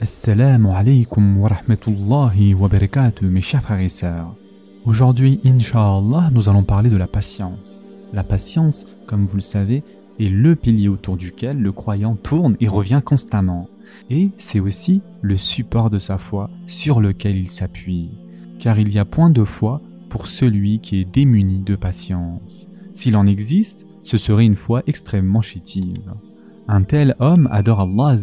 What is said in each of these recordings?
Assalamu alaikum wa rahmatullahi wa barakatuh, mes chers frères et sœurs. Aujourd'hui, Inch'Allah, nous allons parler de la patience. La patience, comme vous le savez, est le pilier autour duquel le croyant tourne et revient constamment. Et c'est aussi le support de sa foi sur lequel il s'appuie. Car il y a point de foi pour celui qui est démuni de patience. S'il en existe, ce serait une foi extrêmement chétive. Un tel homme adore Allah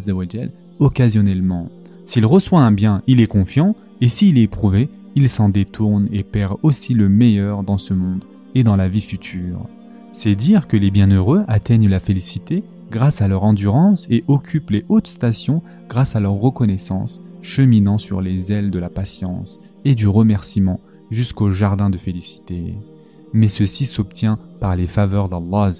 occasionnellement. S'il reçoit un bien, il est confiant, et s'il est éprouvé, il s'en détourne et perd aussi le meilleur dans ce monde et dans la vie future. C'est dire que les bienheureux atteignent la félicité grâce à leur endurance et occupent les hautes stations grâce à leur reconnaissance, cheminant sur les ailes de la patience et du remerciement jusqu'au jardin de félicité. Mais ceci s'obtient par les faveurs d'Allah.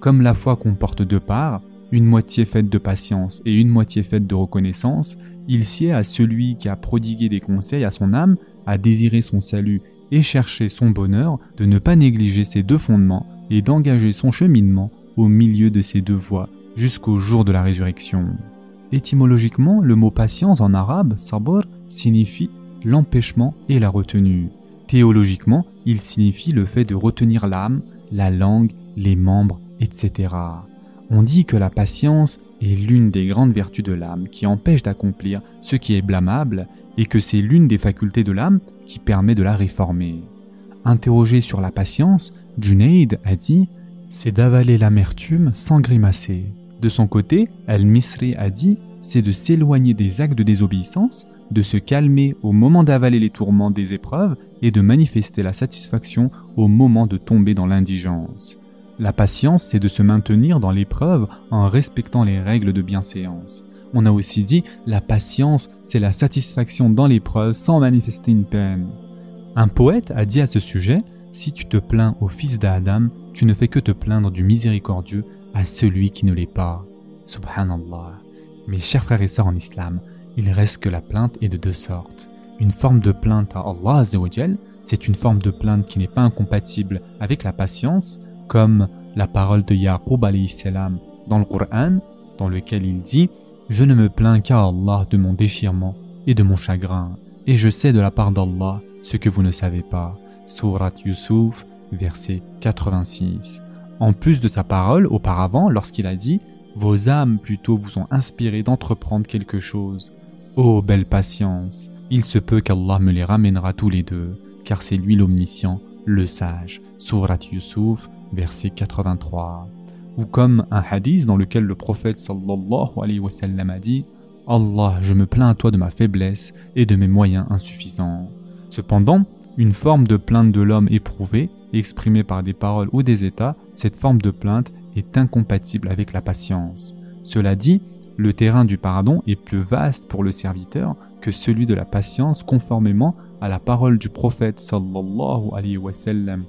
Comme la foi comporte deux parts, une moitié faite de patience et une moitié faite de reconnaissance, il sied à celui qui a prodigué des conseils à son âme, à désirer son salut et chercher son bonheur, de ne pas négliger ces deux fondements et d'engager son cheminement au milieu de ces deux voies jusqu'au jour de la résurrection. Étymologiquement, le mot patience en arabe, sabr, signifie l'empêchement et la retenue. Théologiquement, il signifie le fait de retenir l'âme, la langue, les membres, etc. On dit que la patience est l'une des grandes vertus de l'âme qui empêche d'accomplir ce qui est blâmable et que c'est l'une des facultés de l'âme qui permet de la réformer. Interrogé sur la patience, Junaid a dit C'est d'avaler l'amertume sans grimacer. De son côté, Al-Misri a dit C'est de s'éloigner des actes de désobéissance, de se calmer au moment d'avaler les tourments des épreuves et de manifester la satisfaction au moment de tomber dans l'indigence. La patience, c'est de se maintenir dans l'épreuve en respectant les règles de bienséance. On a aussi dit la patience, c'est la satisfaction dans l'épreuve sans manifester une peine. Un poète a dit à ce sujet Si tu te plains au fils d'Adam, tu ne fais que te plaindre du miséricordieux à celui qui ne l'est pas. Subhanallah. Mes chers frères et sœurs en islam, il reste que la plainte est de deux sortes. Une forme de plainte à Allah c'est une forme de plainte qui n'est pas incompatible avec la patience, comme la parole de Yaqub salam dans le Coran, dans lequel il dit Je ne me plains qu'à Allah de mon déchirement et de mon chagrin, et je sais de la part d'Allah ce que vous ne savez pas. Surat Yusuf, verset 86. En plus de sa parole auparavant, lorsqu'il a dit Vos âmes plutôt vous ont inspiré d'entreprendre quelque chose. Ô belle patience, il se peut qu'Allah me les ramènera tous les deux, car c'est lui l'omniscient, le sage. Surat Yusuf, verset 83. Ou comme un hadith dans lequel le prophète sallallahu alayhi wa sallam a dit Allah, je me plains à toi de ma faiblesse et de mes moyens insuffisants. Cependant, une forme de plainte de l'homme éprouvé, exprimée par des paroles ou des états, cette forme de plainte est incompatible avec la patience. Cela dit, le terrain du pardon est plus vaste pour le serviteur que celui de la patience conformément à la parole du prophète sallallahu alayhi wa sallam.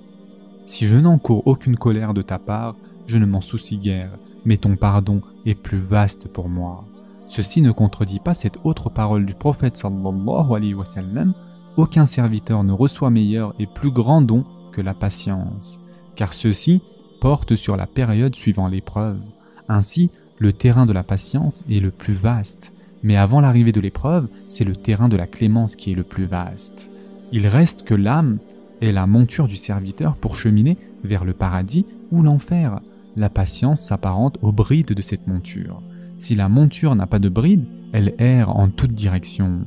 Si je n'encours aucune colère de ta part, je ne m'en soucie guère, mais ton pardon est plus vaste pour moi. Ceci ne contredit pas cette autre parole du prophète sallallahu alayhi wa sallam, aucun serviteur ne reçoit meilleur et plus grand don que la patience, car ceci porte sur la période suivant l'épreuve. Ainsi, le terrain de la patience est le plus vaste, mais avant l'arrivée de l'épreuve, c'est le terrain de la clémence qui est le plus vaste. Il reste que l'âme la monture du serviteur pour cheminer vers le paradis ou l'enfer. La patience s'apparente aux brides de cette monture. Si la monture n'a pas de bride, elle erre en toute direction.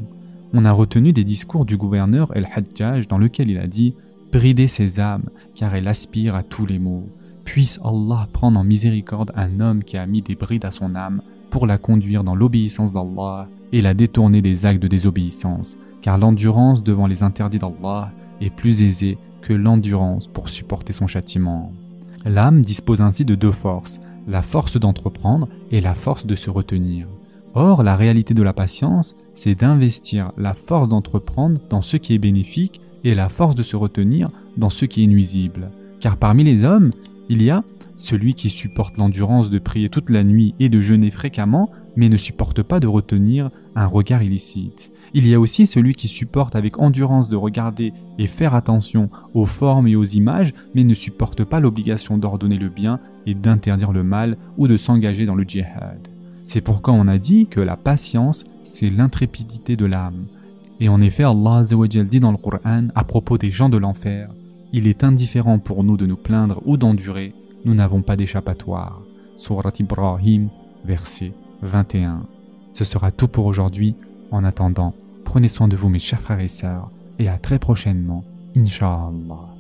On a retenu des discours du gouverneur El-Hajjaj dans lequel il a dit Bridez ses âmes, car elle aspire à tous les maux. Puisse Allah prendre en miséricorde un homme qui a mis des brides à son âme pour la conduire dans l'obéissance d'Allah et la détourner des actes de désobéissance, car l'endurance devant les interdits d'Allah est plus aisée que l'endurance pour supporter son châtiment. L'âme dispose ainsi de deux forces, la force d'entreprendre et la force de se retenir. Or, la réalité de la patience, c'est d'investir la force d'entreprendre dans ce qui est bénéfique et la force de se retenir dans ce qui est nuisible. Car parmi les hommes, il y a celui qui supporte l'endurance de prier toute la nuit et de jeûner fréquemment, mais ne supporte pas de retenir un regard illicite. Il y a aussi celui qui supporte avec endurance de regarder et faire attention aux formes et aux images, mais ne supporte pas l'obligation d'ordonner le bien et d'interdire le mal ou de s'engager dans le djihad. C'est pourquoi on a dit que la patience, c'est l'intrépidité de l'âme. Et en effet, Allah dit dans le Coran à propos des gens de l'enfer, il est indifférent pour nous de nous plaindre ou d'endurer, nous n'avons pas d'échappatoire. Surat Ibrahim, verset 21. Ce sera tout pour aujourd'hui. En attendant, prenez soin de vous mes chers frères et sœurs, et à très prochainement, Inch'Allah.